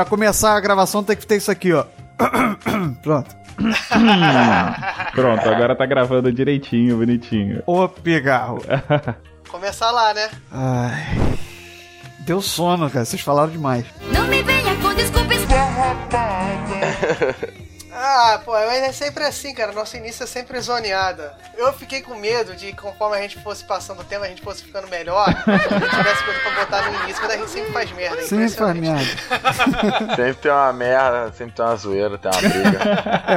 Pra, começar a gravação tem que ter isso aqui, ó. Pronto. Pronto, agora tá gravando direitinho, bonitinho. Ô, pigarro. Começar lá, né? Ai. Deu sono, cara. Vocês falaram demais. Não me venha com desculpas. Ah, pô, mas é sempre assim, cara. Nosso início é sempre zoneada. Eu fiquei com medo de, conforme a gente fosse passando o tempo, a gente fosse ficando melhor, a gente tivesse coisa pra botar no início, mas a gente sempre faz merda. é Sempre faz merda. Sempre tem uma merda, sempre tem uma zoeira, tem uma briga.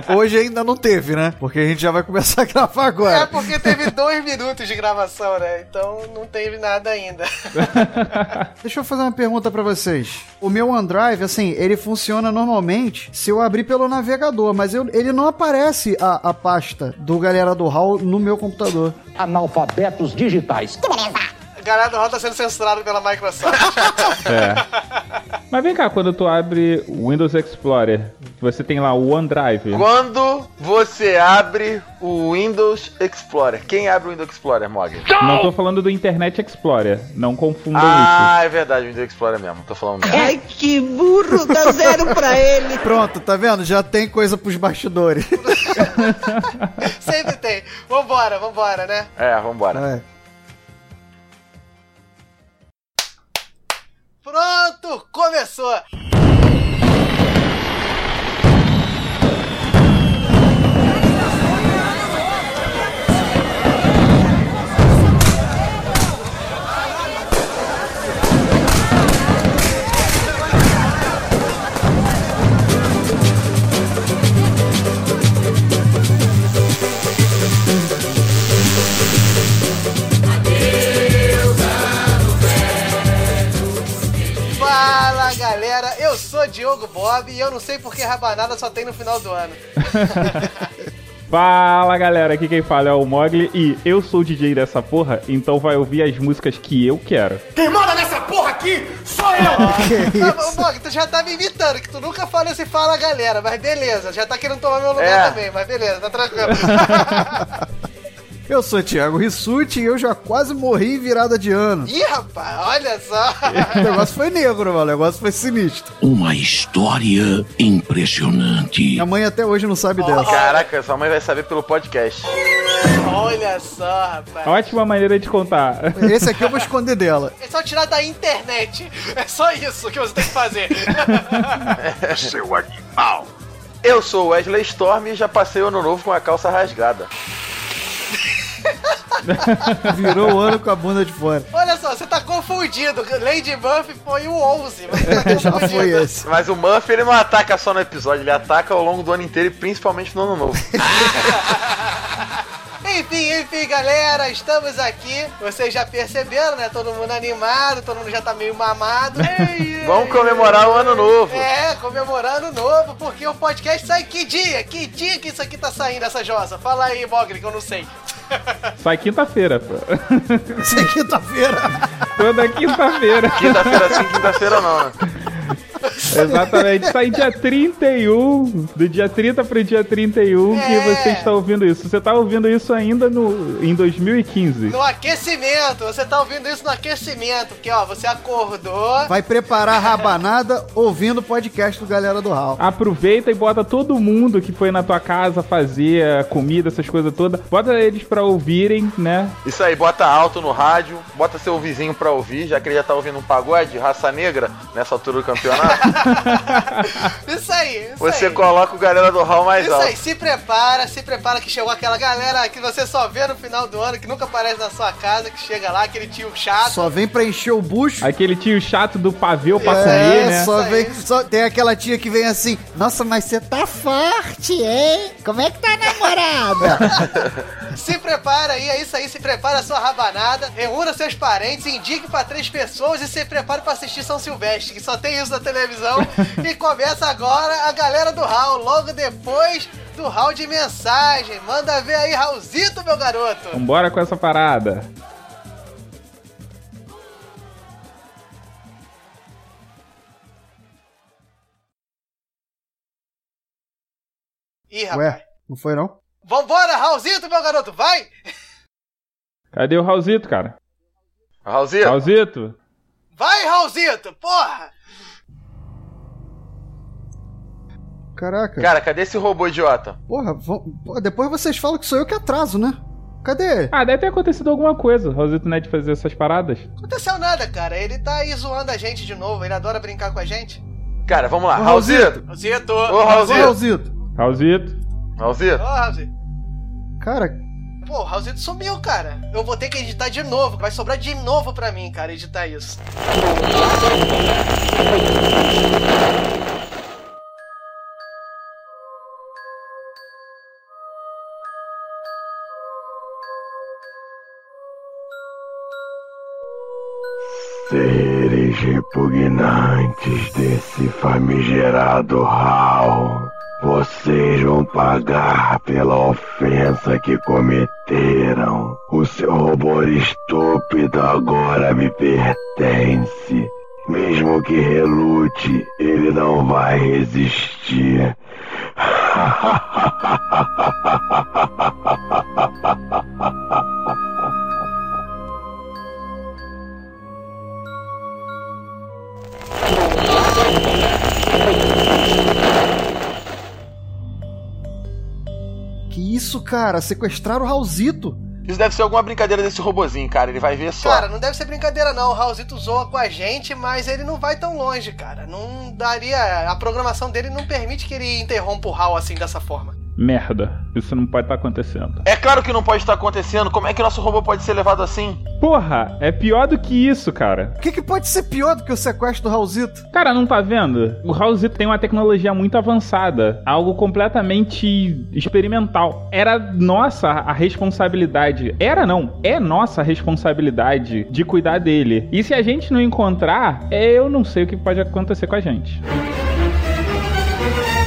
É, hoje ainda não teve, né? Porque a gente já vai começar a gravar É agora. porque teve dois minutos de gravação, né? Então não teve nada ainda. Deixa eu fazer uma pergunta pra vocês. O meu OneDrive, assim, ele funciona normalmente se eu abrir pelo navegador, mas eu- ele não aparece a, a pasta do Galera do Hall no meu computador. analfabetos digitais. A galera do Hall tá sendo censurado pela Microsoft. É. Mas vem cá, quando tu abre o Windows Explorer, você tem lá o OneDrive. Quando você abre o Windows Explorer, quem abre o Windows Explorer, Mog? Não tô falando do Internet Explorer, não confundam Ah, é verdade, o Windows Explorer mesmo, tô falando mesmo. Ai, que burro, dá zero pra ele. Pronto, tá vendo? Já tem coisa pros bastidores. sempre tem. Vambora, vambora, né? É, vambora. É. Pronto, começou! Sou Diogo Bob e eu não sei porque rabanada só tem no final do ano. Fala galera, aqui quem fala é o Mogli e eu sou o DJ dessa porra, então vai ouvir as músicas que eu quero. Tá, ô, Bog, tu já tá me imitando, que tu nunca fala esse fala galera, mas beleza, já tá querendo tomar meu lugar É. também, mas beleza, tá tranquilo. Eu sou Thiago Rissuti e eu já quase morri em virada de ano. Ih, rapaz, olha só. O negócio foi negro, mano. O negócio foi sinistro. Uma história impressionante. Minha mãe até hoje não sabe dessa. Caraca, sua mãe vai saber pelo podcast. Olha só, rapaz. Ótima maneira de contar. Esse aqui eu vou esconder dela. É só tirar da internet. É só isso que você tem que fazer. Seu animal. Eu sou o Wesley Storm e já passei o ano novo com a calça rasgada. Virou o ano com a bunda de fora. Olha só, você tá confundido. Lady Buff foi o 11. Você tá Já foi esse. Mas o Murphy ele não ataca só no episódio, ele ataca ao longo do ano inteiro e principalmente no ano novo. Enfim, enfim, galera, estamos aqui. Vocês já perceberam, né? Todo mundo animado, todo mundo já tá meio mamado. Ei, Vamos comemorar o ano novo. É, comemorando o novo, porque o podcast sai que dia? Que dia que isso aqui tá saindo, essa jossa? Fala aí, Mogli, que eu não sei. Sai quinta-feira, pô. Isso é quinta-feira. Toda quinta-feira. Quinta-feira sim, quinta-feira não, né? Exatamente, sai dia 31, do dia 30 pro dia 31 que É. você está ouvindo isso. Você tá ouvindo isso ainda no, em 2015. No aquecimento, você tá ouvindo isso no aquecimento, porque ó, você acordou. Vai preparar a rabanada ouvindo o podcast do Galera do Hall. Aproveita e bota todo mundo que foi na tua casa fazer a comida, essas coisas todas. Bota eles pra ouvirem, né? Isso aí, bota alto no rádio, bota seu vizinho pra ouvir, já que ele já tá ouvindo um pagode, raça negra, nessa altura do campeonato. Isso aí, isso Você aí. coloca o galera do hall mais Isso aí, alto. se prepara, se prepara que chegou aquela galera que você só vê no final do ano, que nunca aparece na sua casa, que chega lá, aquele tio chato. Só vem pra encher o bucho. Aquele tio chato do pavê pra É, comer, né? só Isso vem. aí. Só, tem aquela tia que vem assim, nossa, mas você tá forte, hein? Como é que tá a namorada? Se prepara aí, é isso aí, se prepara a sua rabanada, reúna seus parentes, indique pra três pessoas e se prepare pra assistir São Silvestre, que só tem isso na televisão. e começa agora a galera do Raul, logo depois do Raul de mensagem. Manda ver aí, Raulzito, meu garoto. Vambora com essa parada. Ih, rapaz. Ué, não foi não? Vambora, Raulzito, meu garoto, vai! Cadê o Raulzito, cara? Raulzinho, Raulzito? Vai, Raulzito, porra! Caraca. cara, cadê esse robô idiota? Porra, depois vocês falam que sou eu que atraso, né? Cadê? Ah, deve ter acontecido alguma coisa. O Raulzito não é de fazer essas paradas. Não aconteceu nada, cara. Ele tá aí zoando a gente de novo. Ele adora brincar com a gente. Cara, vamos lá. Raulzito. Raulzito! Ô, Ô, Raulzito. Raulzito. Raulzito? Ô, Raulzito. Cara, Pô, o Raulzito sumiu, cara. Eu vou ter que editar de novo. Vai sobrar de novo pra mim, cara, editar isso. Seres repugnantes desse famigerado Hal, vocês vão pagar pela ofensa que cometeram. O seu robô estúpido agora me pertence. Mesmo que relute, ele não vai resistir. isso, cara? Sequestraram o Raulzito. Isso deve ser alguma brincadeira desse robozinho, cara. Ele vai ver só. Cara, não deve ser brincadeira, não. O Raulzito zoa com a gente, mas ele não vai tão longe, cara. Não daria. A programação dele não permite que ele interrompa o Raul assim dessa forma. Merda. Isso não pode estar acontecendo. É claro que não pode estar acontecendo. Como é que nosso robô pode ser levado assim? Porra, é pior do que isso, cara. O que, que pode ser pior do que o sequestro do Raulzito? Cara, não tá vendo? O Raulzito tem uma tecnologia muito avançada, algo completamente experimental. Era nossa a responsabilidade. Era não, é nossa responsabilidade de cuidar dele. E se a gente não encontrar, eu não sei o que pode acontecer com a gente.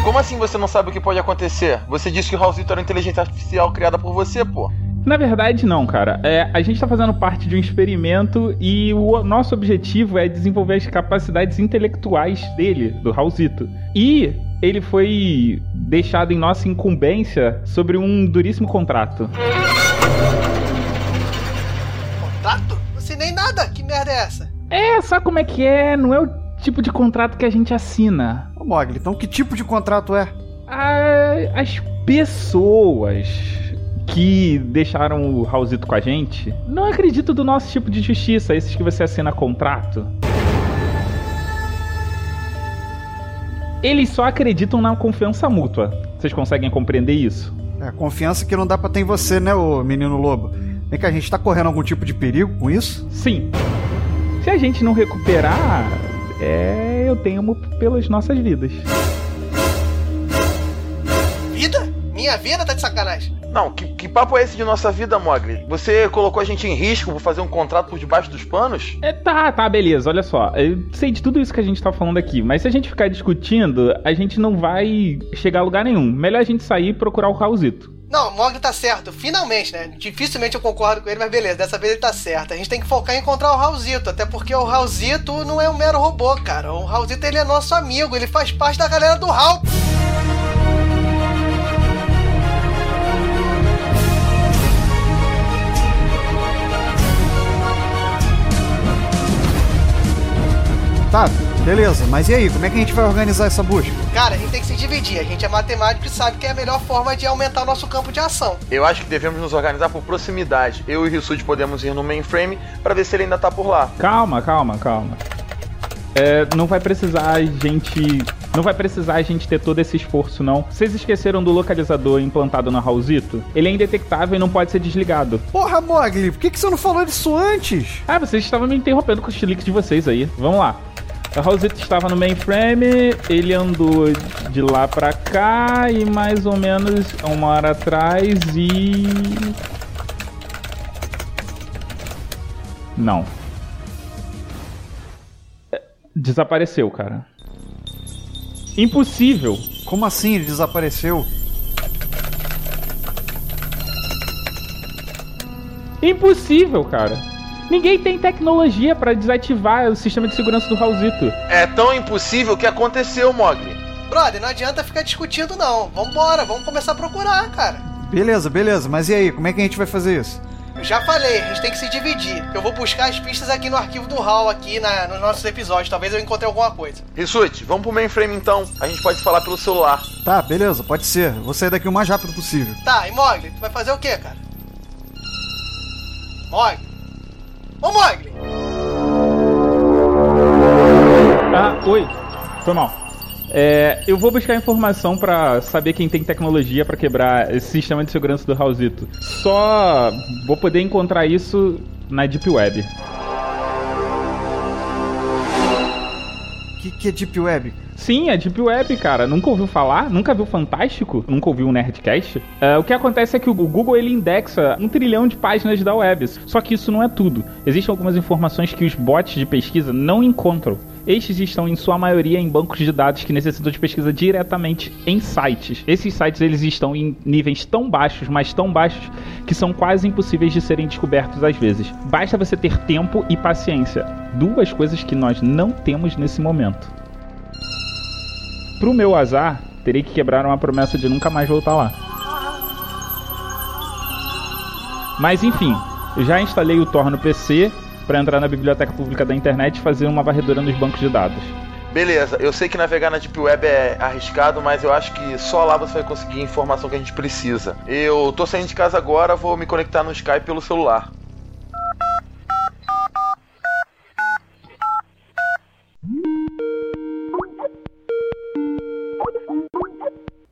Como assim você não sabe o que pode acontecer? Você disse que o Raulzito era uma inteligência artificial criada por você, pô. Na verdade, não, cara. É, a gente tá fazendo parte de um experimento e o nosso objetivo é desenvolver as capacidades intelectuais dele, do Raulzito. E ele foi deixado em nossa incumbência sobre um duríssimo contrato. Contrato? Não sei nem nada. Que merda é essa? É, sabe como é que é? Não é o tipo de contrato que a gente assina. Mogli, então que tipo de contrato é? A- as pessoas que deixaram o Raulzito com a gente não acreditam do nosso tipo de justiça, esses que você assina contrato. Eles só acreditam na confiança mútua. Vocês conseguem compreender isso? É confiança que não dá pra ter em você, né, ô menino lobo? Vem cá, a gente tá correndo algum tipo de perigo com isso? Sim. Se a gente não recuperar, é, eu temo pelas nossas vidas. Vida? Minha vida tá de sacanagem. Não, que, que papo é esse de nossa vida, Mogli? Você colocou a gente em risco por fazer um contrato por debaixo dos panos? É, tá, tá, beleza, olha só. Eu sei de tudo isso que a gente tá falando aqui, mas se a gente ficar discutindo, a gente não vai chegar a lugar nenhum. Melhor a gente sair e procurar o Raulzito. Não, Mogli tá certo, finalmente, né? Dificilmente eu concordo com ele, mas beleza, dessa vez ele tá certo. A gente tem que focar em encontrar o Raulzito, até porque o Raulzito não é um mero robô, cara. O Raulzito ele é nosso amigo, ele faz parte da galera do Raul. Tá, beleza, mas e aí, como é que a gente vai organizar essa busca? Cara, a gente tem que se dividir. A gente é matemático e sabe que é a melhor forma de aumentar o nosso campo de ação. Eu acho que devemos nos organizar por proximidade. Eu e o Rissuti podemos ir no mainframe pra ver se ele ainda tá por lá. Calma, calma, calma. é, não vai precisar a gente. Não vai precisar a gente ter todo esse esforço, não. Vocês esqueceram do localizador implantado na Raulzito? Ele é indetectável e não pode ser desligado. Porra, Mogli, por que, que você não falou disso antes? Ah, vocês estavam me interrompendo com os chiliques de vocês aí. Vamos lá. O Raulzito estava no mainframe, ele andou de lá pra cá e mais ou menos uma hora atrás e. Não. É, Desapareceu, cara. Impossível. Como assim ele desapareceu? Impossível, cara. Ninguém tem tecnologia pra desativar o sistema de segurança do Raulzito. É tão impossível que aconteceu, Mogli. Brother, não adianta ficar discutindo, não. Vambora, vamos começar a procurar, cara. Beleza, beleza, mas e aí, como é que a gente vai fazer isso? Eu já falei, a gente tem que se dividir. Eu vou buscar as pistas aqui no arquivo do HAL, aqui na, nos nossos episódios. Talvez eu encontre alguma coisa. Rissuti, vamos pro mainframe então. A gente pode falar pelo celular. Tá, beleza, pode ser. Vou sair daqui o mais rápido possível. Tá, e Mogli, tu vai fazer o quê, cara? Mogli? Ô, Mogli! Ah, oi. Foi mal. É, eu vou buscar informação pra saber quem tem tecnologia pra quebrar esse sistema de segurança do Raulzito. Só vou poder encontrar isso na Deep Web. Que, que é Deep Web? Sim, é Deep Web, cara. Nunca ouviu falar? Nunca viu Fantástico? Nunca ouviu um Nerdcast? É, o que acontece é que o Google ele indexa um trilhão de páginas da web. Só que isso não é tudo. Existem algumas informações que os bots de pesquisa não encontram. Estes estão em sua maioria em bancos de dados que necessitam de pesquisa diretamente em sites. Esses sites eles estão em níveis tão baixos, mas tão baixos que são quase impossíveis de serem descobertos às vezes. Basta você ter tempo e paciência. Duas coisas que nós não temos nesse momento. Pro meu azar, terei que quebrar uma promessa de nunca mais voltar lá. Mas enfim, já instalei o Tor no PC para entrar na biblioteca pública da internet e fazer uma varredura nos bancos de dados. Beleza, eu sei que navegar na Deep Web é arriscado, mas eu acho que só lá você vai conseguir a informação que a gente precisa. Eu tô saindo de casa agora, vou me conectar no Skype pelo celular.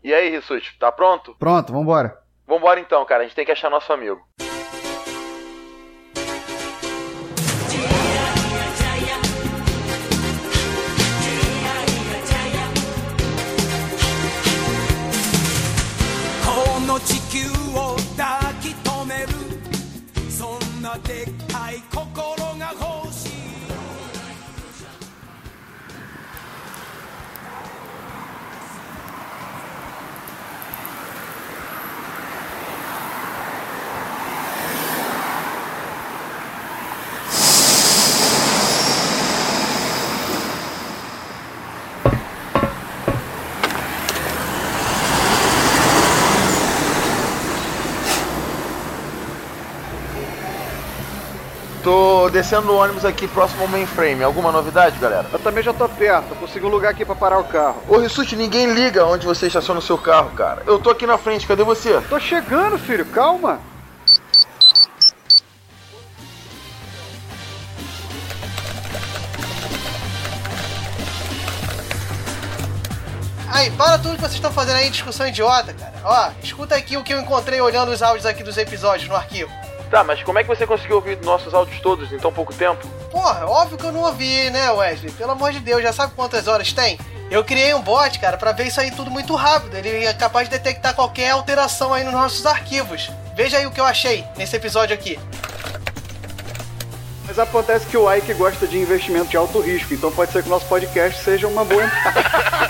E aí, Rissuti, tá pronto? Pronto, vambora. Vambora então, cara, a gente tem que achar nosso amigo. の地球を抱き留める。そんなでっかい心。Descendo o ônibus aqui próximo ao mainframe. Alguma novidade, galera? Eu também já tô perto, consegui um lugar aqui pra parar o carro. Ô Rissuti, ninguém liga onde você estaciona o seu carro, cara. Eu tô aqui na frente, cadê você? Tô chegando, filho, calma. Aí, para tudo que vocês estão fazendo aí, discussão idiota, cara. Ó, escuta aqui o que eu encontrei olhando os áudios aqui dos episódios no arquivo. Tá, mas como é que você conseguiu ouvir nossos áudios todos em tão pouco tempo? Porra, óbvio que eu não ouvi, né, Wesley? Pelo amor de Deus, já sabe quantas horas tem? Eu criei um bot, cara, pra ver isso aí tudo muito rápido. Ele é capaz de detectar qualquer alteração aí nos nossos arquivos. Veja aí o que eu achei nesse episódio aqui. Mas acontece que o Ike gosta de investimento de alto risco, então pode ser que o nosso podcast seja uma boa.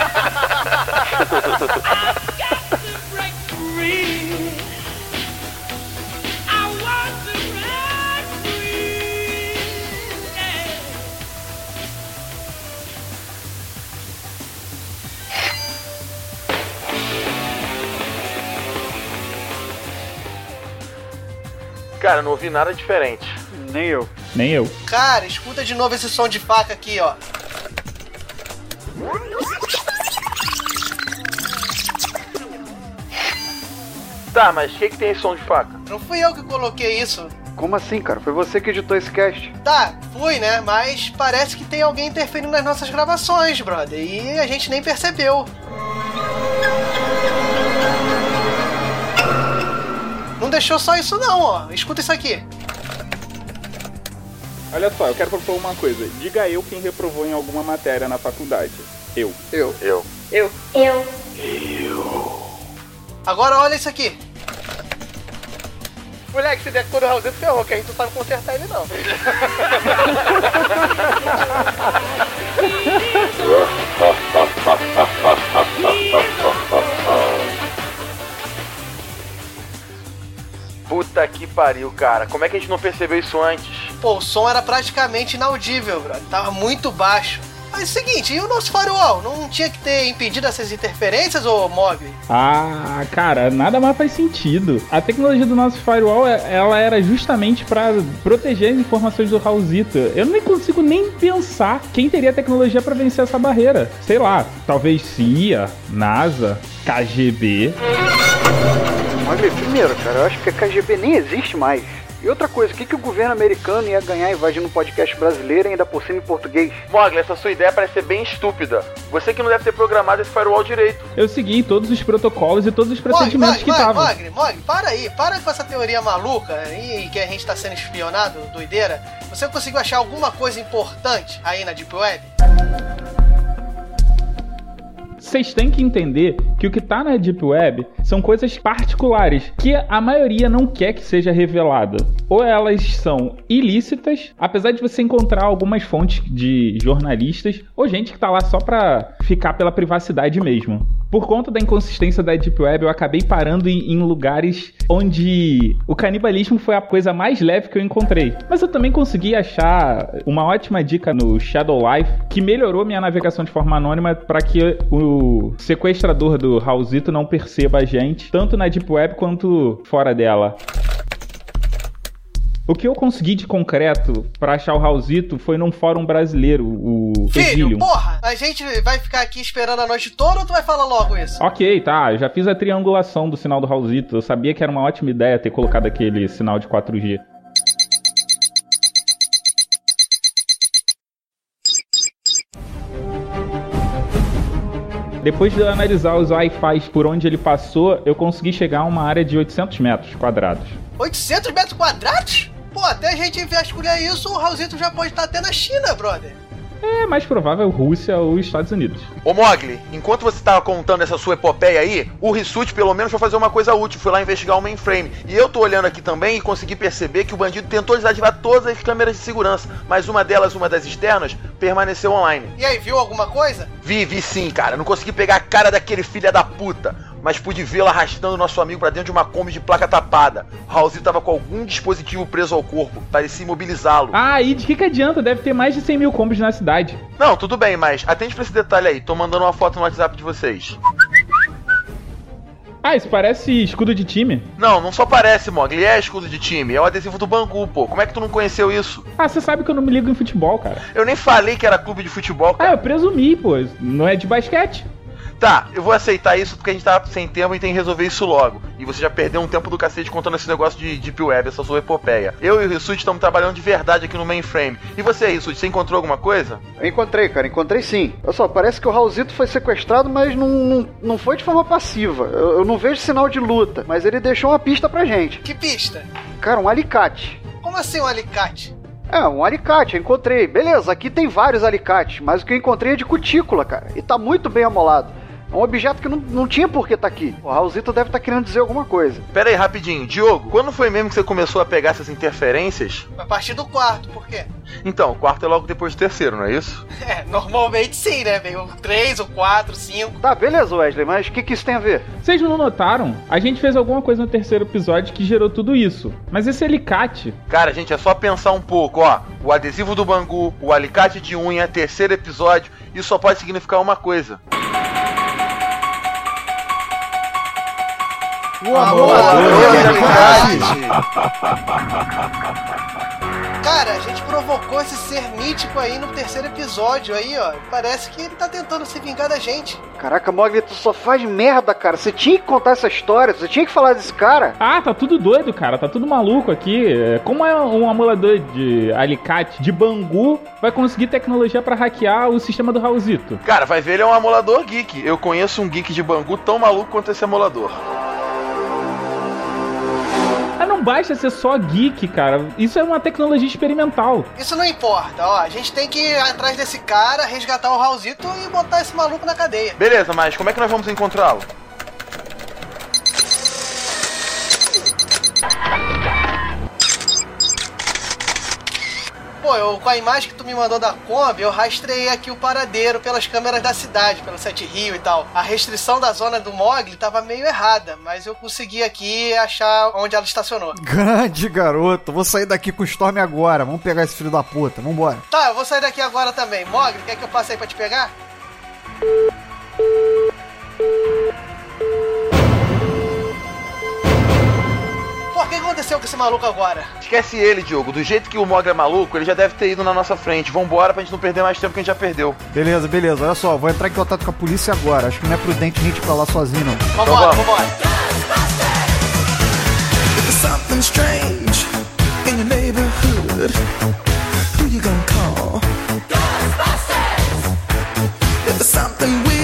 Cara, não ouvi nada diferente. Nem eu. Nem eu. Cara, escuta de novo esse som de faca aqui, ó. Tá, mas o que, que tem esse som de faca? Não fui eu que coloquei isso. Como assim, cara? Foi você que editou esse cast. Tá, fui, né? Mas parece que tem alguém interferindo nas nossas gravações, brother. E a gente nem percebeu. Deixou só isso não, ó. Escuta isso aqui. Olha só, eu quero propor uma coisa. Diga eu quem reprovou em alguma matéria na faculdade. Eu. Eu. Eu. Eu. Eu. Agora olha isso aqui. Moleque, se der cor do Raulzito, ferrou, que a gente não sabe consertar ele não. Puta que pariu, cara. Como é que a gente não percebeu isso antes? Pô, o som era praticamente inaudível, brother. Tava muito baixo. Mas é o seguinte, e o nosso firewall? Não tinha que ter impedido essas interferências, ô Mogli? Ah, cara, nada mais faz sentido. A tecnologia do nosso firewall, é- ela era justamente pra proteger as informações do Raulzito. Eu nem consigo nem pensar quem teria tecnologia pra vencer essa barreira. Sei lá, talvez CIA, NASA, KGB. Olha, primeiro, cara, eu acho que a KGB nem existe mais. E outra coisa, o que, que o governo americano ia ganhar invadindo um podcast brasileiro e ainda por cima em português? Mogli, essa sua ideia parece ser bem estúpida. Você que não deve ter programado esse firewall direito. Eu segui todos os protocolos e todos os procedimentos Mogli, que estavam. Mogli, Mogli, para aí. Para com essa teoria maluca e que a gente tá sendo espionado, doideira. Você conseguiu achar alguma coisa importante aí na Deep Web? Vocês têm que entender que o que tá na Deep Web são coisas particulares que a maioria não quer que seja revelada. Ou elas são ilícitas, apesar de você encontrar algumas fontes de jornalistas ou gente que tá lá só pra ficar pela privacidade mesmo. Por conta da inconsistência da Deep Web, eu acabei parando em, em lugares onde o canibalismo foi a coisa mais leve que eu encontrei. Mas eu também consegui achar uma ótima dica no Shadow Life que melhorou minha navegação de forma anônima para que o sequestrador do Raulzito não perceba a gente, tanto na Deep Web quanto fora dela. O que eu consegui de concreto pra achar o Raulzito foi num fórum brasileiro, o Filho, Exilium. porra! A gente vai ficar aqui esperando a noite toda ou tu vai falar logo isso? Ok, tá. Eu já fiz a triangulação do sinal do Raulzito. Eu sabia que era uma ótima ideia ter colocado aquele sinal de 4G. Depois de eu analisar os Wi-Fi por onde ele passou, eu consegui chegar a uma área de 800 metros quadrados. 800 metros quadrados? Pô, até a gente vasculhar isso, o Raulzito já pode estar até na China, brother. É mais provável Rússia ou Estados Unidos. Ô Mogli, enquanto você tava contando essa sua epopeia aí, o Rissuti pelo menos foi fazer uma coisa útil, foi lá investigar o mainframe. E eu tô olhando aqui também e consegui perceber que o bandido tentou desativar todas as câmeras de segurança, mas uma delas, uma das externas, permaneceu online. E aí, viu alguma coisa? Vi, vi sim, cara. Não consegui pegar a cara daquele filho da puta. Mas pude vê-lo arrastando nosso amigo pra dentro de uma Kombi de placa tapada. Raulzito tava com algum dispositivo preso ao corpo, parecia imobilizá-lo. Ah, e de que, que adianta? Deve ter mais de 100 mil combos na cidade. Não, tudo bem, mas atende pra esse detalhe aí. Tô mandando uma foto no WhatsApp de vocês. Ah, isso parece escudo de time. Não, não só parece, Mogli. É escudo de time. É o adesivo do Bangu, pô. Como é que tu não conheceu isso? Ah, você sabe que eu não me ligo em futebol, cara. Eu nem falei que era clube de futebol, Ah, cara. eu presumi, pô. Não é de basquete. Tá, eu vou aceitar isso porque a gente tá sem tempo e tem que resolver isso logo. E você já perdeu um tempo do cacete contando esse negócio de Deep Web, essa sua epopeia. Eu e o Rissuti estamos trabalhando de verdade aqui no mainframe. E você, Rissuti, você encontrou alguma coisa? Eu encontrei, cara, encontrei sim. Olha só, parece que o Raulzito foi sequestrado, mas não, não, não foi de forma passiva. Eu, eu não vejo sinal de luta, mas ele deixou uma pista pra gente. Que pista? Cara, um alicate. Como assim um alicate? É, um alicate, eu encontrei. Beleza, aqui tem vários alicates, mas o que eu encontrei é de cutícula, cara. E tá muito bem amolado. É um objeto que não, não tinha por que tá aqui. O Raulzito deve estar querendo dizer alguma coisa. Pera aí, rapidinho. Diogo, quando foi mesmo que você começou a pegar essas interferências? A partir do quarto, por quê? Então, o quarto é logo depois do terceiro, não é isso? É, normalmente sim, né? Vem o 3, o 4, o 5. Tá, beleza, Wesley, mas o que, que isso tem a ver? Vocês não notaram? A gente fez alguma coisa no terceiro episódio que gerou tudo isso. Mas esse alicate. Cara, gente, é só pensar um pouco, ó. O adesivo do Bangu, o alicate de unha, terceiro episódio, isso só pode significar uma coisa. O amor, amor, é é verdade. Cara, a gente provocou esse ser mítico aí no terceiro episódio aí, ó. Parece que ele tá tentando se vingar da gente. Caraca, Mogli, tu só faz merda, cara. Você tinha que contar essa história, você tinha que falar desse cara. Ah, tá tudo doido, cara. Tá tudo maluco aqui. É, Como é um amulador de alicate de Bangu vai conseguir tecnologia pra hackear o sistema do Raulzito? Cara, vai ver, ele é um amolador geek. Eu conheço um geek de Bangu tão maluco quanto esse amolador. Não basta ser só geek, cara. Isso é uma tecnologia experimental. Isso não importa, ó. A gente tem que ir atrás desse cara, resgatar o Raulzito e botar esse maluco na cadeia. Beleza, mas como é que nós vamos encontrá-lo? Pô, eu, com a imagem que tu me mandou da Kombi, eu rastreei aqui o paradeiro pelas câmeras da cidade, pelo Sete Rio e tal. A restrição da zona do Mogli tava meio errada, mas eu consegui aqui achar onde ela estacionou. Grande garoto. Vou sair daqui com o Storm agora. Vamos pegar esse filho da puta. Vambora. Tá, eu vou sair daqui agora também. Mogli, quer que eu passe aí pra te pegar? Pô, o que aconteceu com esse maluco agora? Esquece ele, Diogo. Do jeito que o Mogli é maluco, ele já deve ter ido na nossa frente. Vambora pra gente não perder mais tempo que a gente já perdeu. Beleza, beleza. Olha só, vou entrar em contato com a polícia agora. Acho que não é prudente a gente ir pra lá sozinho, não. Vambora, vamos. vambora. There's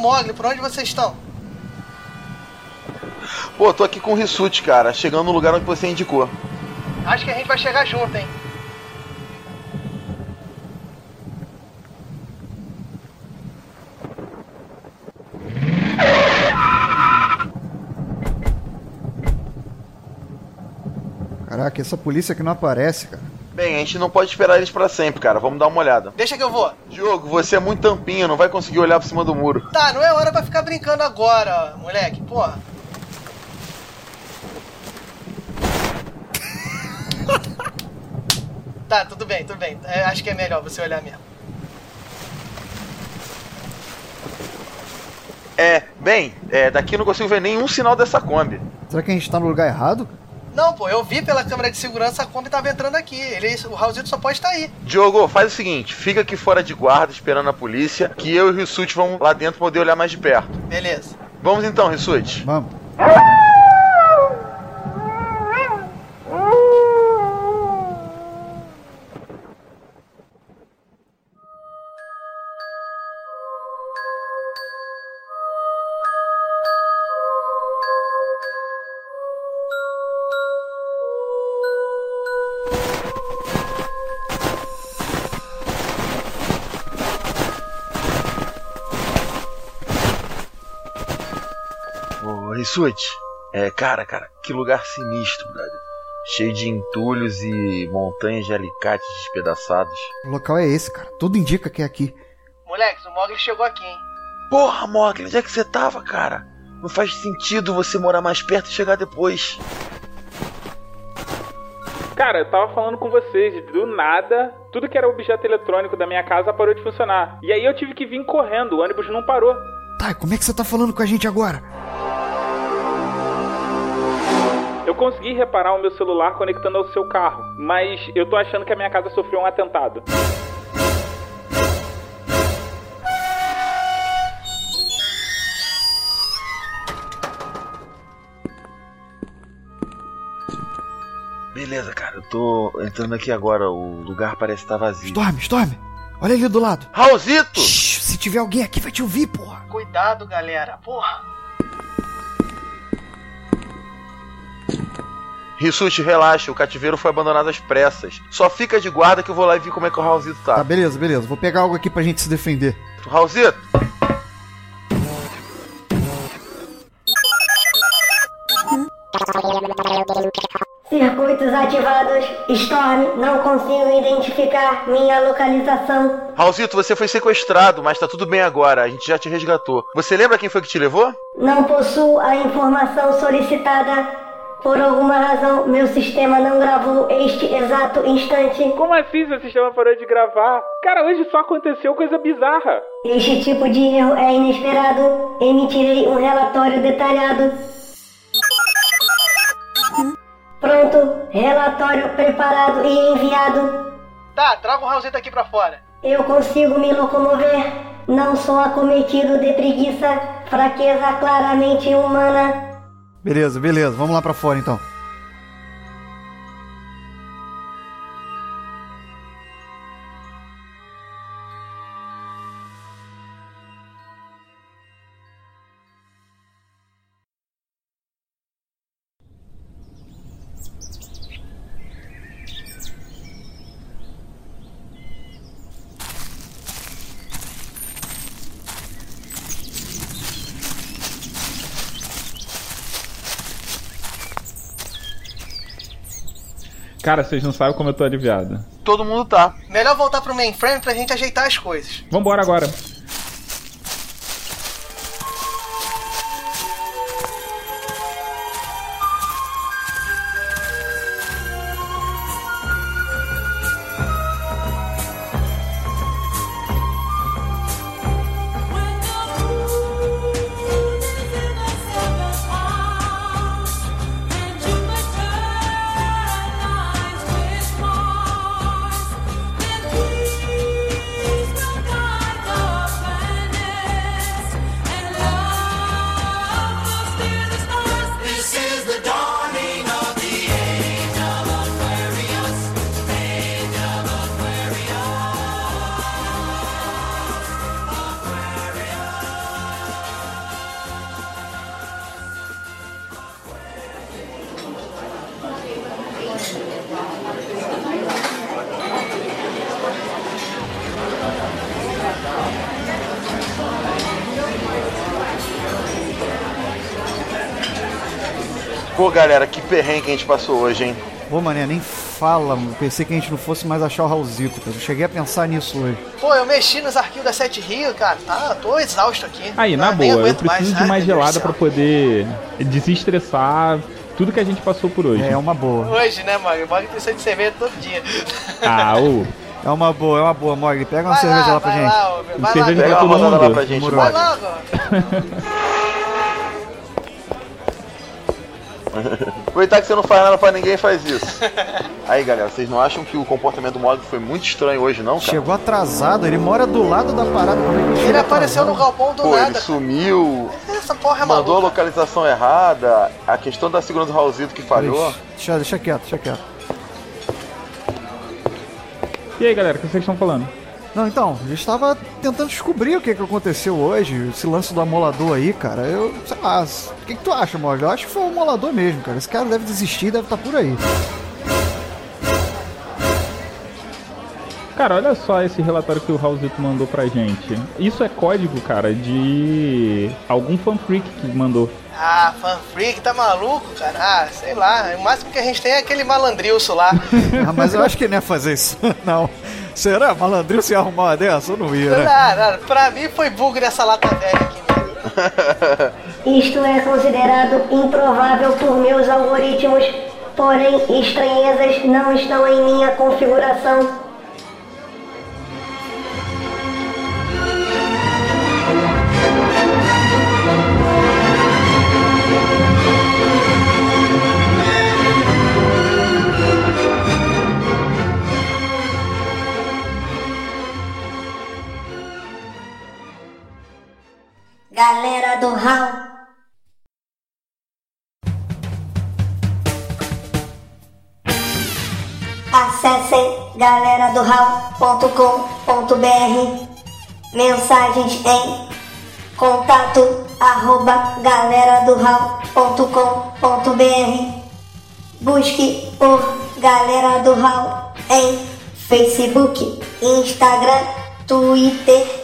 Mogli, por onde vocês estão? Pô, tô aqui com o Rissuti, cara. Chegando no lugar onde você indicou. Acho que a gente vai chegar junto, hein? Caraca, essa polícia que não aparece, cara. Bem, a gente não pode esperar eles pra sempre, cara. Vamos dar uma olhada. Deixa que eu vou. Diogo, você é muito tampinha, não vai conseguir olhar por cima do muro. Tá, não é hora pra ficar brincando agora, moleque. Porra. tá, tudo bem, tudo bem. É, acho que é melhor você olhar mesmo. É, bem, é, daqui eu não consigo ver nenhum sinal dessa Kombi. Será que a gente tá no lugar errado? Não, pô, eu vi pela câmera de segurança a Kombi tava entrando aqui. Ele, o Raulzito só pode estar aí. Diogo, faz o seguinte, fica aqui fora de guarda esperando a polícia, que eu e o Rissuti vamos lá dentro poder olhar mais de perto. Beleza. Vamos então, Rissuti. Vamos. Rissuti, é, cara, cara, que lugar sinistro, brother. Cheio de entulhos e montanhas de alicates despedaçados. O local é esse, cara. Tudo indica que é aqui. Moleque, o Mogli chegou aqui, hein? Porra, Mogli, onde é que você tava, cara? Não faz sentido você morar mais perto e chegar depois. Cara, eu tava falando com vocês, do nada, tudo que era objeto eletrônico da minha casa parou de funcionar. E aí eu tive que vir correndo, o ônibus não parou. Tá, como é que você tá falando com a gente agora? Eu consegui reparar o meu celular conectando ao seu carro, mas eu tô achando que a minha casa sofreu um atentado. Beleza, cara, eu tô entrando aqui agora. O lugar parece estar vazio. Storm, Storm! Olha ali do lado. Raulzito! Shhh, se tiver alguém aqui, vai te ouvir, porra. Cuidado, galera. Porra. Rissuti, relaxa, o cativeiro foi abandonado às pressas. Só fica de guarda que eu vou lá e ver como é que o Raulzito Tá, tá. beleza, beleza. Vou pegar algo aqui pra gente se defender. Raulzito, Circuitos ativados. Storm, não consigo identificar minha localização. Raulzito, você foi sequestrado, mas tá tudo bem agora, a gente já te resgatou. Você lembra quem foi que te levou? Não possuo a informação solicitada. Por alguma razão, meu sistema não gravou este exato instante. Como assim seu sistema parou de gravar? Cara, hoje só aconteceu coisa bizarra. Este tipo de erro é inesperado. Emitirei um relatório detalhado. Pronto, relatório preparado e enviado. Tá, traga o Raulzito aqui pra fora. Eu consigo me locomover. Não sou acometido de preguiça, fraqueza claramente humana. Beleza, beleza. Vamos lá pra fora então. Cara, vocês não sabem como eu tô aliviado. Todo mundo tá. Melhor voltar pro mainframe pra gente ajeitar as coisas. Vambora agora. Pô, galera, que perrengue que a gente passou hoje, hein? Pô, mané, nem fala, mano. Pensei que a gente não fosse mais achar o Raulzito, cara. Eu cheguei a pensar nisso hoje. Pô, eu mexi nos arquivos da Sete Rio, cara. Tá, tô exausto aqui. Aí, na Ah, boa, eu preciso de Ai, mais gelada céu. poder desestressar tudo que a gente passou por hoje. É uma boa. Hoje, né, mano? O Mog precisa de cerveja todo dia. Ah, ô. É uma boa, é uma boa, Mogli. Pega uma Vai cerveja lá, lá pra vai gente. lá, vai lá, Cerveja Pega pra uma todo rodada lá mundo. pra gente. Vai logo. Aproveitar que você não faz nada pra ninguém, faz isso. Aí, galera, vocês não acham que o comportamento do Mog foi muito estranho hoje, não, cara? Chegou atrasado, ele mora do lado da parada. É ele Ele apareceu no galpão do Pô, ele nada. sumiu, Essa porra é mandou a localização errada, a questão da segurança do Raulzito que falhou. Deixa, deixa quieto, deixa quieto. E aí, galera, o que vocês estão falando? Não, então, a gente tava tentando descobrir o que, que aconteceu hoje, esse lance do amolador aí, cara. Eu, sei lá, o que, que tu acha, Mogli? Eu acho que foi o amolador mesmo, cara. Esse cara deve desistir, deve estar por aí. Cara, olha só esse relatório que o Raulzito mandou pra gente. Isso é código, cara, de algum fanfreak que mandou. Ah, fanfreak, tá maluco, cara? Ah, sei lá. O máximo que a gente tem é aquele malandrilso lá. Ah, mas eu acho que ele não ia fazer isso, não. Será? Malandrinho se arrumar uma dessa? Eu não ia, né? Não, não, pra mim foi bug nessa lata velha aqui mesmo. Isto é considerado improvável por meus algoritmos, porém estranhezas não estão em minha configuração. Galera do Hall. Acessem galeradohall.com.br Mensagens em contato arroba galeradohall.com.br Busque por Galera do Hall em Facebook, Instagram, Twitter.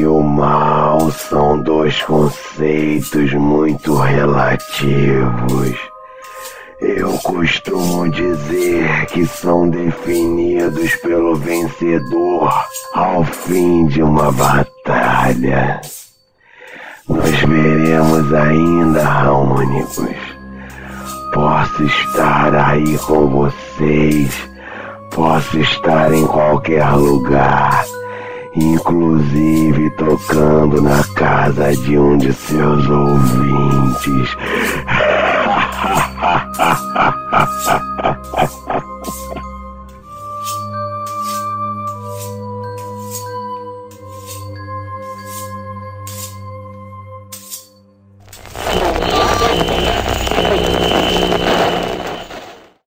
E o mal são dois conceitos muito relativos. Eu costumo dizer que são definidos pelo vencedor ao fim de uma batalha. Nós veremos ainda, harmônicos. Posso estar aí com vocês, posso estar em qualquer lugar inclusive tocando na casa de um de seus ouvintes.